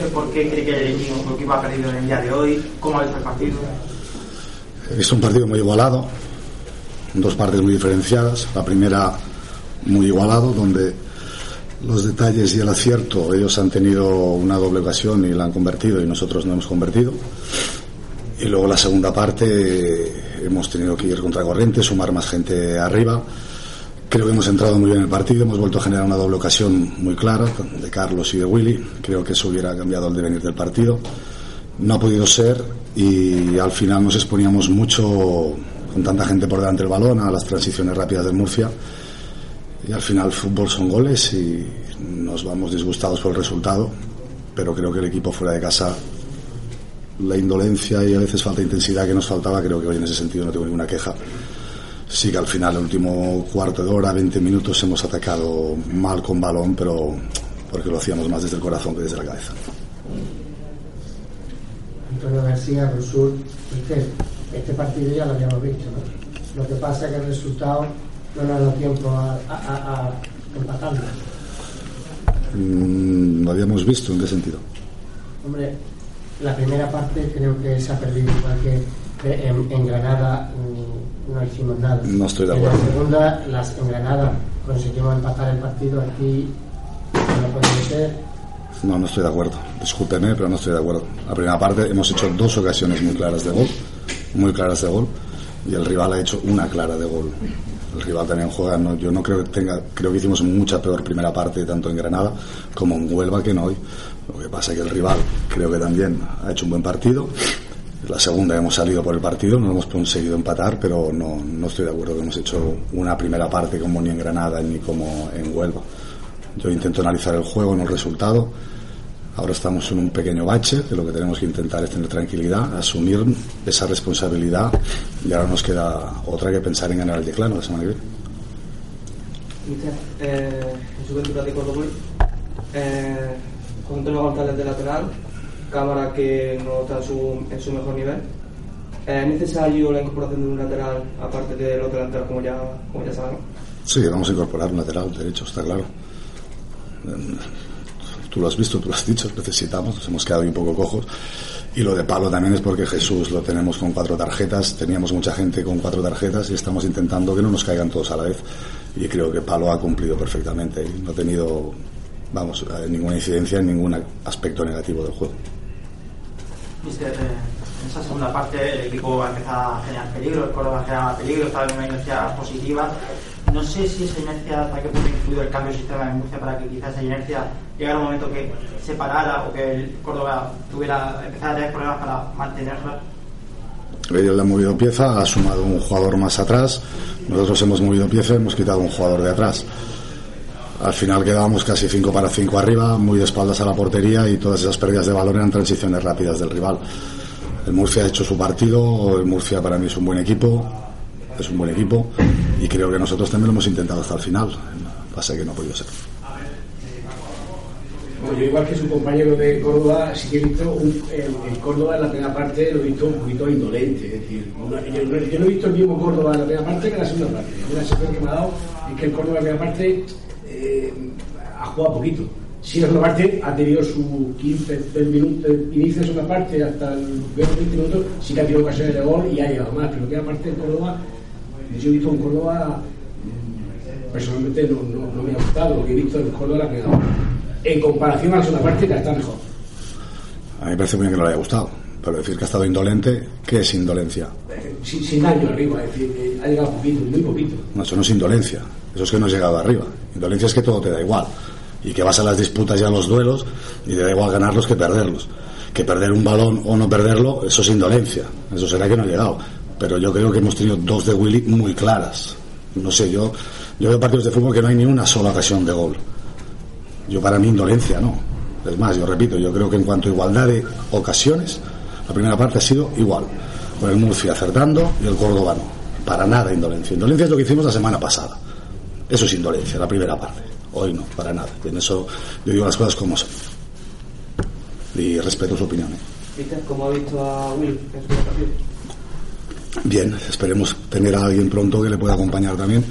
Sé por qué cree que el equipo, equipo ha perdido en el día de hoy. ¿Cómo ha visto el partido? Visto un partido muy igualado, dos partes muy diferenciadas. La primera muy igualado, donde los detalles y el acierto, ellos han tenido una doble ocasión y la han convertido y nosotros no hemos convertido. Y luego la segunda parte hemos tenido que ir contra corriente, sumar más gente arriba. Creo que hemos entrado muy bien en el partido, hemos vuelto a generar una doble ocasión muy clara de Carlos y de Willy. Creo que eso hubiera cambiado el devenir del partido. No ha podido ser y al final nos exponíamos mucho con tanta gente por delante del balón a las transiciones rápidas del Murcia. Y al final fútbol son goles y nos vamos disgustados por el resultado, pero creo que el equipo fuera de casa la indolencia y a veces falta de intensidad que nos faltaba, creo que hoy en ese sentido no tengo ninguna queja. Sí que al final, el último cuarto de hora, 20 minutos, hemos atacado mal con balón, pero porque lo hacíamos más desde el corazón que desde la cabeza. Antonio García, Rosur, este, este partido ya lo habíamos visto, ¿no? Lo que pasa es que el resultado no nos ha dado tiempo a, a, a, a empatarlo. Mm, ¿Lo habíamos visto? ¿En qué sentido? Hombre, la primera parte creo que se ha perdido igual que en, en Granada mm, no hicimos nada. No estoy de En acuerdo. la segunda, las, en Granada conseguimos empatar el partido, aquí no puede ser. No, no estoy de acuerdo. Discúlpeme, pero no estoy de acuerdo. La primera parte hemos hecho dos ocasiones muy claras de gol, muy claras de gol, y el rival ha hecho una clara de gol. El rival también juega, no, yo no creo que tenga, creo que hicimos mucha peor primera parte tanto en Granada como en Huelva que en hoy. Lo que pasa es que el rival creo que también ha hecho un buen partido. La segunda hemos salido por el partido, no hemos conseguido empatar, pero no, no estoy de acuerdo que hemos hecho una primera parte como ni en Granada ni como en Huelva. Yo intento analizar el juego, no el resultado. Ahora estamos en un pequeño bache, que lo que tenemos que intentar es tener tranquilidad, asumir esa responsabilidad y ahora nos queda otra que pensar en ganar el declano la semana que viene. Eh, en su de Córdoba, eh, con Antonio González de lateral, cámara que no está en su, en su mejor nivel. Eh, ¿Es necesario la incorporación de un lateral aparte de los delanteros como ya, como ya sabemos? Sí, vamos a incorporar un lateral derecho, está claro. Tú lo has visto, tú lo has dicho, necesitamos, nos hemos quedado ahí un poco cojos. Y lo de palo también es porque Jesús lo tenemos con cuatro tarjetas, teníamos mucha gente con cuatro tarjetas y estamos intentando que no nos caigan todos a la vez. Y creo que Palo ha cumplido perfectamente no ha tenido, vamos, eh, ninguna incidencia en ningún aspecto negativo del juego. Mister, eh, en esa segunda parte el equipo ha empezado a generar peligro, el Córdoba generaba peligro, estaba en una inercia positiva. No sé si esa inercia, hasta qué punto ha influido el cambio de sistema en Murcia para que quizás esa inercia llegara un momento que se parara o que el Córdoba tuviera, empezara a tener problemas para mantenerla. Él le ha movido pieza, ha sumado un jugador más atrás, nosotros hemos movido pieza hemos quitado un jugador de atrás. Al final quedábamos casi 5 para 5 arriba, muy de espaldas a la portería y todas esas pérdidas de valor eran transiciones rápidas del rival. El Murcia ha hecho su partido, el Murcia para mí es un buen equipo, es un buen equipo y creo que nosotros también lo hemos intentado hasta el final. Pasa que no ha podido ser. Bueno, yo igual que su compañero de Córdoba, sí que he visto un, el, Córdoba en la primera parte lo he visto un poquito indolente, es decir, una- yo, yo no he visto el mismo Córdoba en la primera parte que en la segunda parte. Una sensación que me ha dado es que el Córdoba en la primera parte eh, ha jugado poquito. En la segunda parte ha tenido su 15 del minuto, del inicio de segunda parte hasta el 20 minutos, sí que ha tenido ocasiones de gol y ha llegado más, pero en la primera parte el Córdoba, yo he visto un Córdoba mm, personalmente no, no- no me ha gustado lo que he visto del Córdoba en la parte en comparación a la segunda parte que está mejor. A mí me parece muy bien que no le haya gustado, pero decir que ha estado indolente, ¿qué es indolencia? Eh, Sin, sin daño arriba, es decir, ha llegado poquito, muy poquito. No, eso no es indolencia. Eso es que no has llegado arriba. Indolencia es que todo te da igual. Y que vas a las disputas y a los duelos y te da igual ganarlos que perderlos. Que perder un balón o no perderlo, eso es indolencia. Eso será que no ha llegado. Pero yo creo que hemos tenido dos de Willy muy claras. No sé, yo, yo veo partidos de fútbol que no hay ni una sola ocasión de gol. Yo para mí indolencia no. Es más, yo repito, yo creo que en cuanto a igualdad de ocasiones, la primera parte ha sido igual. Con el Murcia acertando y el Córdoba no. Para nada indolencia. Indolencia es lo que hicimos la semana pasada. Eso es indolencia, la primera parte. Hoy no, para nada. En eso yo digo las cosas como son. Y respeto su opinión. ¿eh? ¿Viste cómo ha visto a Will en su partido? Bien, esperemos tener a alguien pronto que le pueda acompañar también.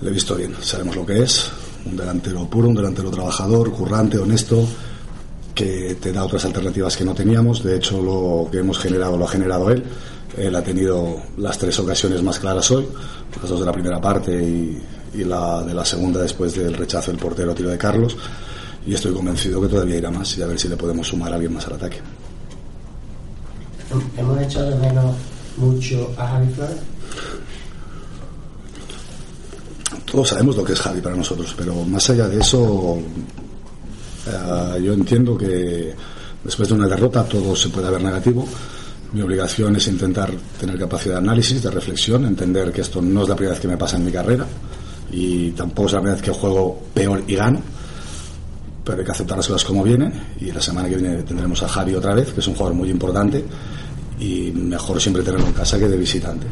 Le he visto bien, sabemos lo que es. Un delantero puro, un delantero trabajador, currante, honesto, que te da otras alternativas que no teníamos. De hecho, lo que hemos generado lo ha generado él. Él ha tenido las tres ocasiones más claras hoy, las dos de la primera parte y, y la de la segunda después del rechazo del portero a tiro de Carlos. Y estoy convencido que todavía irá más y a ver si le podemos sumar a alguien más al ataque. Hemos echado de menos mucho a Javi Flores. Todos sabemos lo que es Javi para nosotros, pero más allá de eso, eh, yo entiendo que después de una derrota todo se puede ver negativo. Mi obligación es intentar tener capacidad de análisis, de reflexión, entender que esto no es la primera vez que me pasa en mi carrera y tampoco es la primera vez que juego peor y gano, pero hay que aceptar las cosas como vienen y la semana que viene tendremos a Javi otra vez, que es un jugador muy importante y mejor siempre tenerlo en casa que de visitante.